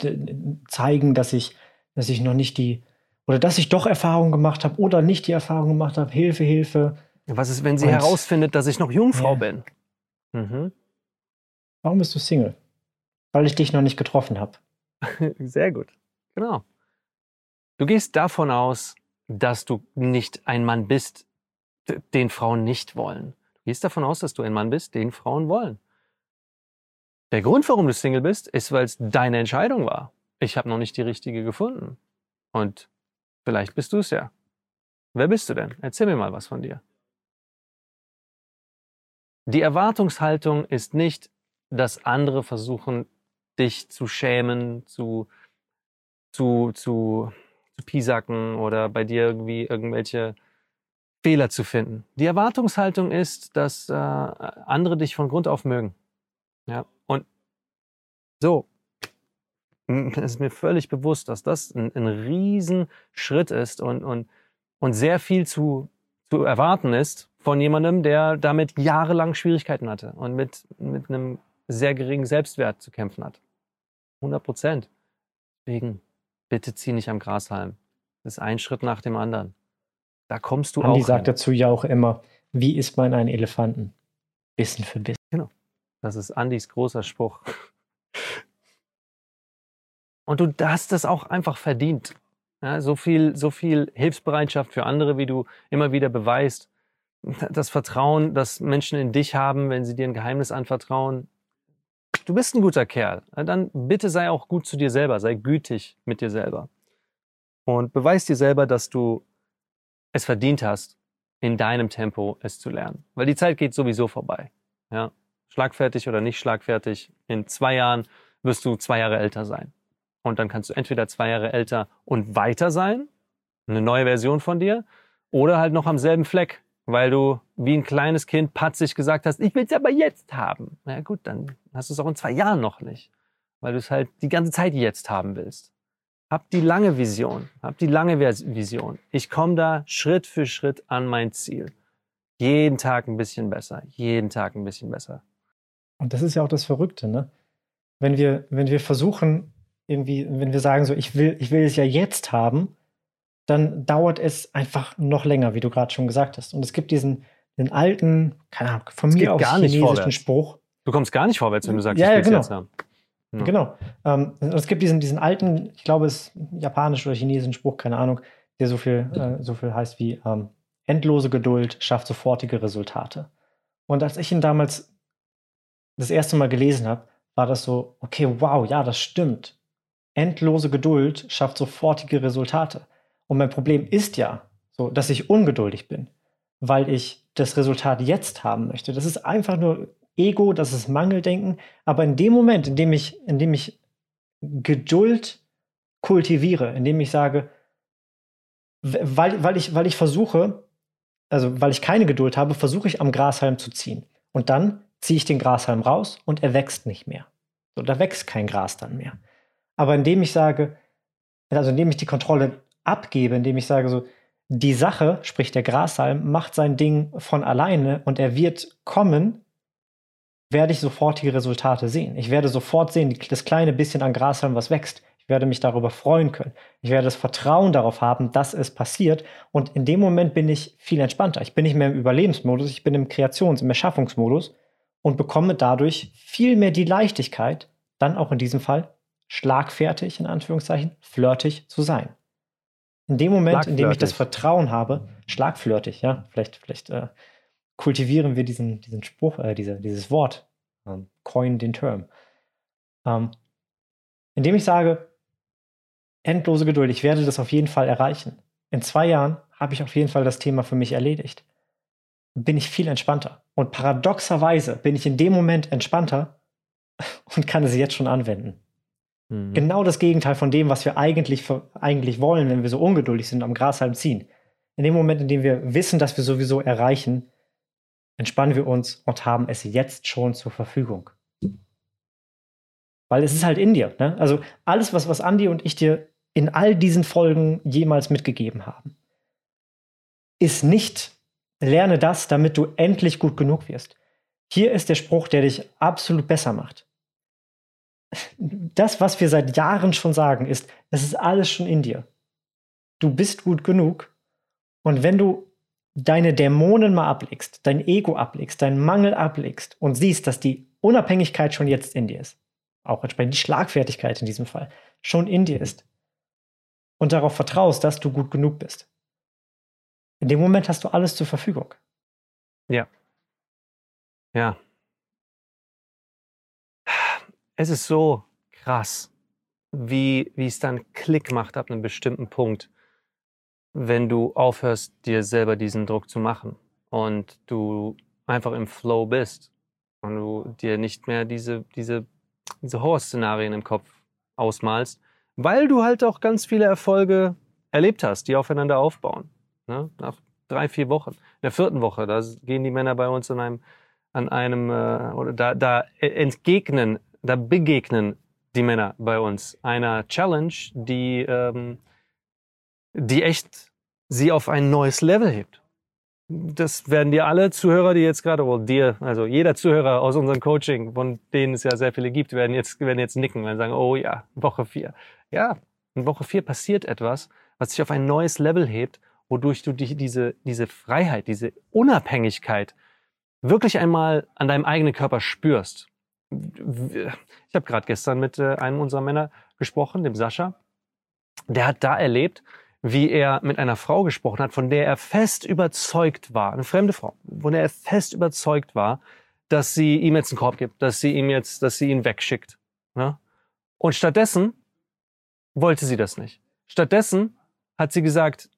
S2: zeigen, dass ich, dass ich noch nicht die, oder dass ich doch Erfahrung gemacht habe oder nicht die Erfahrung gemacht habe. Hilfe, Hilfe.
S1: Was ist, wenn sie
S2: Und-
S1: herausfindet, dass ich noch Jungfrau
S2: Ja.
S1: bin? Mhm.
S2: Warum bist du Single? Weil ich dich noch nicht getroffen habe.
S1: Sehr gut. Genau. Du gehst davon aus, dass du nicht ein Mann bist, den Frauen nicht wollen. Du gehst davon aus, dass du ein Mann bist, den Frauen wollen. Der Grund, warum du Single bist, ist, weil es deine Entscheidung war. Ich habe noch nicht die richtige gefunden. Und vielleicht bist du es ja. Wer bist du denn? Erzähl mir mal was von dir. Die Erwartungshaltung ist nicht, dass andere versuchen, dich zu schämen, zu, zu, zu, zu piesacken oder bei dir irgendwie irgendwelche Fehler zu finden. Die Erwartungshaltung ist, dass äh, andere dich von Grund auf mögen. Ja, und so, ist mir völlig bewusst, dass das ein, ein Riesenschritt ist und, und, und sehr viel zu, zu erwarten ist von jemandem, der damit jahrelang Schwierigkeiten hatte und mit, mit einem sehr geringen Selbstwert zu kämpfen hat. 100 Prozent. Deswegen, bitte zieh nicht am Grashalm. Das ist ein Schritt nach dem anderen. Da kommst du
S2: Andi
S1: auch.
S2: sagt
S1: hin.
S2: dazu ja auch immer, wie isst man einen Elefanten? Bissen für Bissen.
S1: Das ist Andys großer Spruch. Und du hast das auch einfach verdient. Ja, so viel, so viel Hilfsbereitschaft für andere, wie du immer wieder beweist. Das Vertrauen, das Menschen in dich haben, wenn sie dir ein Geheimnis anvertrauen. Du bist ein guter Kerl. Dann bitte sei auch gut zu dir selber, sei gütig mit dir selber. Und beweis dir selber, dass du es verdient hast, in deinem Tempo es zu lernen. Weil die Zeit geht sowieso vorbei. Ja, schlagfertig oder nicht schlagfertig, in zwei Jahren wirst du zwei Jahre älter sein. Und dann kannst du entweder zwei Jahre älter und weiter sein, eine neue Version von dir, oder halt noch am selben Fleck, weil du wie ein kleines Kind patzig gesagt hast, ich will es aber jetzt haben. Na gut, dann hast du es auch in zwei Jahren noch nicht, weil du es halt die ganze Zeit jetzt haben willst. Hab die lange Vision, hab die lange Vision. Ich komme da Schritt für Schritt an mein Ziel. Jeden Tag ein bisschen besser, jeden Tag ein bisschen besser.
S2: Und das ist ja auch das Verrückte, ne? Wenn wir, wenn wir versuchen, irgendwie, wenn wir sagen, so, ich will, ich will es ja jetzt haben, dann dauert es einfach noch länger, wie du gerade schon gesagt hast. Und es gibt diesen, den alten, keine Ahnung, von
S1: Es
S2: mir aus
S1: gar nicht
S2: chinesischen
S1: vorwärts.
S2: Spruch.
S1: Du kommst gar nicht vorwärts, wenn du sagst,
S2: Ja,
S1: ich
S2: ja, genau.
S1: jetzt haben. Ja.
S2: Genau. Ähm, und es gibt diesen, diesen alten, ich glaube, es ist japanisch oder chinesischen Spruch, keine Ahnung, der so viel, äh, so viel heißt wie ähm, endlose Geduld schafft sofortige Resultate. Und als ich ihn damals das erste Mal gelesen habe, war das so, okay, wow, ja, das stimmt. Endlose Geduld schafft sofortige Resultate. Und mein Problem ist ja, so, dass ich ungeduldig bin, weil ich das Resultat jetzt haben möchte. Das ist einfach nur Ego, das ist Mangeldenken. Aber in dem Moment, in dem ich, in dem ich Geduld kultiviere, indem ich sage, weil, weil, ich, weil ich versuche, also weil ich keine Geduld habe, versuche ich am Grashalm zu ziehen. Und dann ziehe ich den Grashalm raus und er wächst nicht mehr. So, da wächst kein Gras dann mehr. Aber indem ich sage, also indem ich die Kontrolle abgebe, indem ich sage so, die Sache, sprich der Grashalm, macht sein Ding von alleine und er wird kommen, werde ich sofortige Resultate sehen. Ich werde sofort sehen, das kleine bisschen an Grashalm, was wächst. Ich werde mich darüber freuen können. Ich werde das Vertrauen darauf haben, dass es passiert. Und in dem Moment bin ich viel entspannter. Ich bin nicht mehr im Überlebensmodus, ich bin im Kreations-, im Erschaffungsmodus und bekomme dadurch viel mehr die Leichtigkeit, dann auch in diesem Fall schlagfertig, in Anführungszeichen, flirtig zu sein. In dem Moment, in dem ich das. Vertrauen habe, schlagflirtig, ja, vielleicht, vielleicht äh, kultivieren wir diesen, diesen Spruch, äh, diese, dieses Wort, ähm, coin den Term. Ähm, indem ich sage, endlose Geduld, ich werde das auf jeden Fall erreichen. In zwei Jahren habe ich auf jeden Fall das Thema für mich erledigt. Bin ich viel entspannter. Und paradoxerweise bin ich in dem Moment entspannter und kann es jetzt schon anwenden.
S1: Mhm.
S2: Genau das Gegenteil von dem, was wir eigentlich, eigentlich wollen, wenn wir so ungeduldig sind, am Grashalm ziehen. In dem Moment, in dem wir wissen, dass wir sowieso erreichen, entspannen wir uns und haben es jetzt schon zur Verfügung. Weil es ist halt in dir. Ne? Also alles, was, was Andi und ich dir in all diesen Folgen jemals mitgegeben haben, ist nicht, lerne das, damit du endlich gut genug wirst. Hier ist der Spruch, der dich absolut besser macht. Das, was wir seit Jahren schon sagen, ist, es ist alles schon in dir. Du bist gut genug. Und wenn du deine Dämonen mal ablegst, dein Ego ablegst, deinen Mangel ablegst und siehst, dass die Unabhängigkeit schon jetzt in dir ist, auch entsprechend die Schlagfertigkeit in diesem Fall, schon in dir ist und darauf vertraust, dass du gut genug bist. In dem Moment hast du alles zur Verfügung.
S1: Ja. Ja. Es ist so krass, wie, wie es dann Klick macht ab einem bestimmten Punkt wenn du aufhörst, dir selber diesen Druck zu machen und du einfach im Flow bist und du dir nicht mehr diese, diese, diese Horror-Szenarien im Kopf ausmalst, weil du halt auch ganz viele Erfolge erlebt hast, die aufeinander aufbauen. Ne? Nach drei, vier Wochen. In der vierten Woche, da gehen die Männer bei uns an einem, an einem äh, oder da, da entgegnen, da begegnen die Männer bei uns einer Challenge, die ähm, die echt sie auf ein neues Level hebt. Das werden dir alle Zuhörer, die jetzt gerade, oder dir, also jeder Zuhörer aus unserem Coaching, von denen es ja sehr viele gibt, werden jetzt, werden jetzt nicken, werden sagen, oh ja, Woche vier. Ja, in Woche vier passiert etwas, was sich auf ein neues Level hebt, wodurch du dich diese, diese Freiheit, diese Unabhängigkeit wirklich einmal an deinem eigenen Körper spürst. Ich habe gerade gestern mit äh, einem unserer Männer gesprochen, dem Sascha. Der hat da erlebt, wie er mit einer Frau gesprochen hat, von der er fest überzeugt war, eine fremde Frau, von der er fest überzeugt war, dass sie ihm jetzt einen Korb gibt, dass sie ihm jetzt, dass sie ihn wegschickt. Ne? Und stattdessen wollte sie das nicht. Stattdessen hat sie gesagt,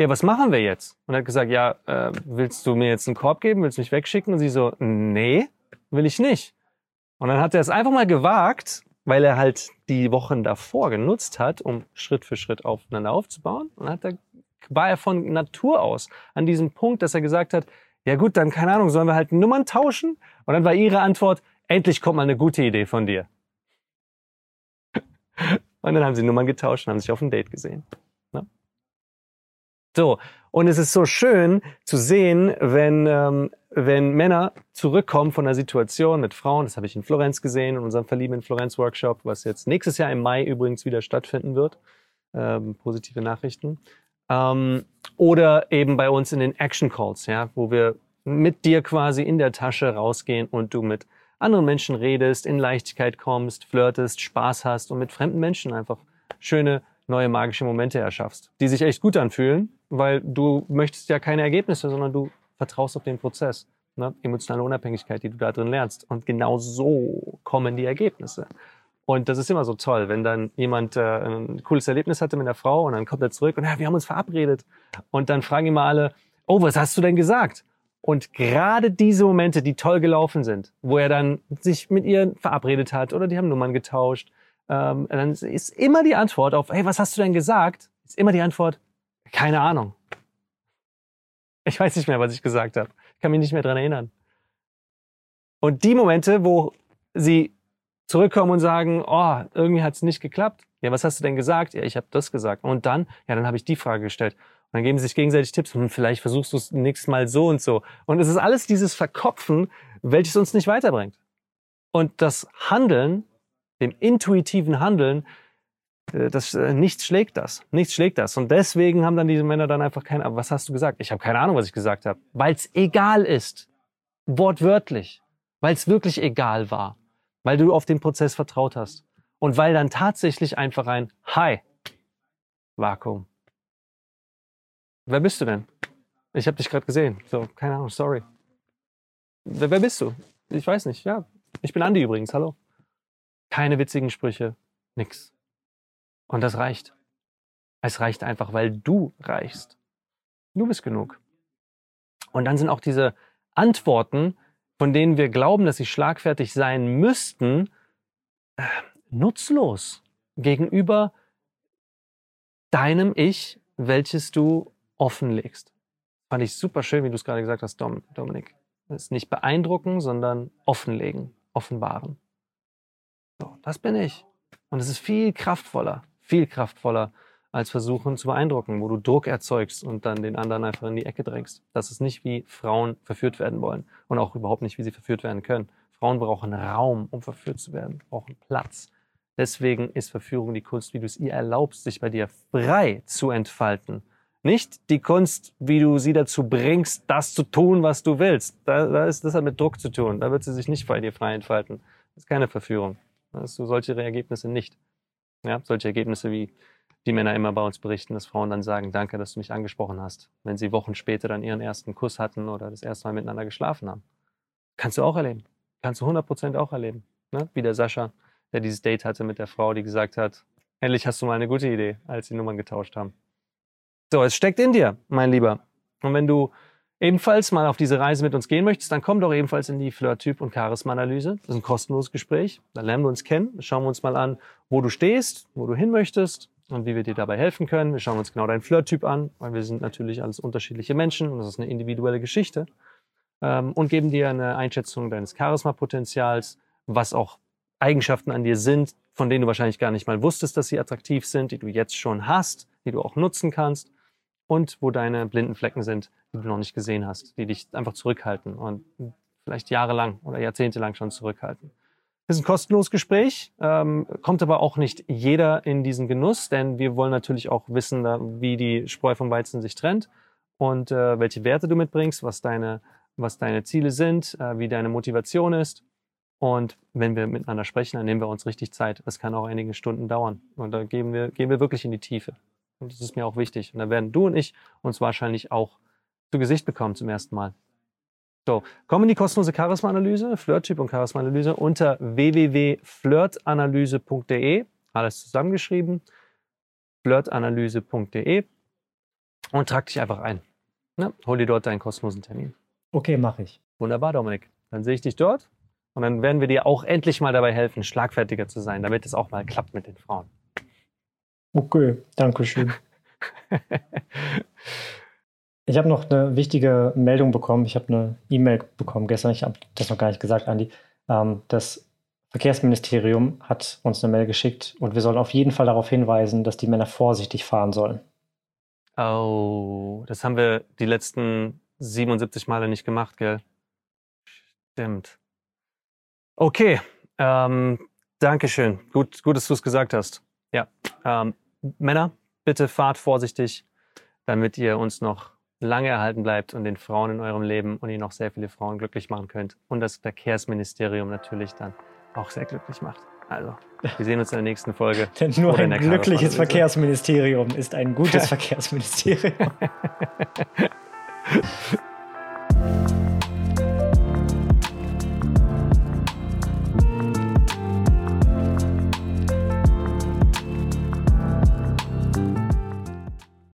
S1: ja, was machen wir jetzt? Und er hat gesagt, ja, äh, willst du mir jetzt einen Korb geben, willst du mich wegschicken? Und sie so, nee, will ich nicht. Und dann hat er es einfach mal gewagt, weil er halt die Wochen davor genutzt hat, um Schritt für Schritt aufeinander aufzubauen. Und hat er, war er von Natur aus an diesem Punkt, dass er gesagt hat, ja gut, dann keine Ahnung, sollen wir halt Nummern tauschen? Und dann war ihre Antwort, endlich kommt mal eine gute Idee von dir. Und dann haben sie Nummern getauscht und haben sich auf ein Date gesehen. Ne? So, und es ist so schön zu sehen, wenn ähm, wenn Männer zurückkommen von einer Situation mit Frauen, das habe ich in Florenz gesehen, in unserem Verlieben in Florenz Workshop, was jetzt nächstes Jahr im Mai übrigens wieder stattfinden wird, ähm, positive Nachrichten, ähm, oder eben bei uns in den Action Calls, ja, wo wir mit dir quasi in der Tasche rausgehen und du mit anderen Menschen redest, in Leichtigkeit kommst, flirtest, Spaß hast und mit fremden Menschen einfach schöne neue magische Momente erschaffst, die sich echt gut anfühlen, weil du möchtest ja keine Ergebnisse, sondern du vertraust auf den Prozess. Ne? Emotionale Unabhängigkeit, die du da drin lernst. Und genau so kommen die Ergebnisse. Und das ist immer so toll, wenn dann jemand äh, ein cooles Erlebnis hatte mit einer Frau und dann kommt er zurück und ja, wir haben uns verabredet. Und dann fragen immer alle, oh, was hast du denn gesagt? Und gerade diese Momente, die toll gelaufen sind, wo er dann sich mit ihr verabredet hat oder die haben Nummern getauscht, ähm, dann ist immer die Antwort auf, hey, was hast du denn gesagt? Ist immer die Antwort, keine Ahnung. Ich weiß nicht mehr, was ich gesagt habe. Ich kann mich nicht mehr dran erinnern. Und die Momente, wo sie zurückkommen und sagen, oh, irgendwie hat es nicht geklappt. Ja, was hast du denn gesagt? Ja, ich habe das gesagt. Und dann, ja, dann habe ich die Frage gestellt. Und dann geben sie sich gegenseitig Tipps. Hm, vielleicht versuchst du es nächstes Mal so und so. Und es ist alles dieses Verkopfen, welches uns nicht weiterbringt. Und das Handeln, dem intuitiven Handeln, das, äh, nichts schlägt das. Nichts schlägt das. Und deswegen haben dann diese Männer dann einfach keine, aber was hast du gesagt? Ich habe keine Ahnung, was ich gesagt habe. Weil es egal ist. Wortwörtlich. Weil es wirklich egal war. Weil du auf den Prozess vertraut hast. Und weil dann tatsächlich einfach ein Hi. Vakuum. Wer bist du denn? Ich habe dich gerade gesehen. So, keine Ahnung, sorry. Wer, wer bist du? Ich weiß nicht. Ja, ich bin Andi übrigens. Hallo. Keine witzigen Sprüche. Nix. Und das reicht. Es reicht einfach, weil du reichst. Du bist genug. Und dann sind auch diese Antworten, von denen wir glauben, dass sie schlagfertig sein müssten, äh, nutzlos gegenüber deinem Ich, welches du offenlegst. Fand ich super schön, wie du es gerade gesagt hast, Dom, Dominik. Das ist nicht beeindrucken, sondern offenlegen, offenbaren. So, das bin ich. Und es ist viel kraftvoller viel kraftvoller, als versuchen zu beeindrucken, wo du Druck erzeugst und dann den anderen einfach in die Ecke drängst. Das ist nicht, wie Frauen verführt werden wollen und auch überhaupt nicht, wie sie verführt werden können. Frauen brauchen Raum, um verführt zu werden, brauchen Platz. Deswegen ist Verführung die Kunst, wie du es ihr erlaubst, sich bei dir frei zu entfalten. Nicht die Kunst, wie du sie dazu bringst, das zu tun, was du willst. Da, da ist, das hat mit Druck zu tun. Da wird sie sich nicht bei dir frei entfalten. Das ist keine Verführung. Das hast du solche Ergebnisse nicht. Ja, solche Ergebnisse, wie die Männer immer bei uns berichten, dass Frauen dann sagen, danke, dass du mich angesprochen hast, wenn sie Wochen später dann ihren ersten Kuss hatten oder das erste Mal miteinander geschlafen haben. Kannst du auch erleben. Kannst du 100% auch erleben. Ne? Wie der Sascha, der dieses Date hatte mit der Frau, die gesagt hat, endlich hast du mal eine gute Idee, als sie Nummern getauscht haben. So, es steckt in dir, mein Lieber. Und wenn du ebenfalls mal auf diese Reise mit uns gehen möchtest, dann komm doch ebenfalls in die Flirt-Typ- und Charisma-Analyse. Das ist ein kostenloses Gespräch. Da lernen wir uns kennen. Schauen wir uns mal an, wo du stehst, wo du hin möchtest und wie wir dir dabei helfen können. Wir schauen uns genau deinen Flirt-Typ an, weil wir sind natürlich alles unterschiedliche Menschen und das ist eine individuelle Geschichte. Ähm, und geben dir eine Einschätzung deines Charisma-Potenzials, was auch Eigenschaften an dir sind, von denen du wahrscheinlich gar nicht mal wusstest, dass sie attraktiv sind, die du jetzt schon hast, die du auch nutzen kannst und wo deine blinden Flecken sind, die du noch nicht gesehen hast, die dich einfach zurückhalten und vielleicht jahrelang oder jahrzehntelang schon zurückhalten. Das ist ein kostenloses Gespräch, ähm, kommt aber auch nicht jeder in diesen Genuss, denn wir wollen natürlich auch wissen, wie die Spreu vom Weizen sich trennt und äh, welche Werte du mitbringst, was deine, was deine Ziele sind, äh, wie deine Motivation ist. Und wenn wir miteinander sprechen, dann nehmen wir uns richtig Zeit. Das kann auch einige Stunden dauern. Und da gehen wir, gehen wir wirklich in die Tiefe. Und das ist mir auch wichtig. Und da werden du und ich uns wahrscheinlich auch zu Gesicht bekommen zum ersten Mal. So, kommen in die kostenlose Charisma-Analyse, Flirttyp und Charisma-Analyse unter www.flirtanalyse.de. Alles zusammengeschrieben. flirtanalyse.de und trag dich einfach ein. Ne? Hol dir dort deinen kostenlosen Termin.
S2: Okay, mache ich.
S1: Wunderbar, Dominik. Dann sehe ich dich dort und dann werden wir dir auch endlich mal dabei helfen, schlagfertiger zu sein, damit es auch mal klappt mit den Frauen.
S2: Okay, danke schön. ich habe noch eine wichtige Meldung bekommen. Ich habe eine E-Mail bekommen gestern. Ich habe das noch gar nicht gesagt, Andi. Ähm, das Verkehrsministerium hat uns eine Mail geschickt und wir sollen auf jeden Fall darauf hinweisen, dass die Männer vorsichtig fahren sollen.
S1: Oh, das haben wir die letzten 77 Male nicht gemacht, gell? Stimmt. Okay, ähm, Dankeschön. Gut, gut, dass du es gesagt hast. Ja, ähm, Männer, bitte fahrt vorsichtig, damit ihr uns noch lange erhalten bleibt und den Frauen in eurem Leben und ihr noch sehr viele Frauen glücklich machen könnt. Und das Verkehrsministerium natürlich dann auch sehr glücklich macht. Also, wir sehen uns in der nächsten Folge.
S2: Denn nur ein glückliches Verkehrsministerium ist ein gutes Verkehrsministerium.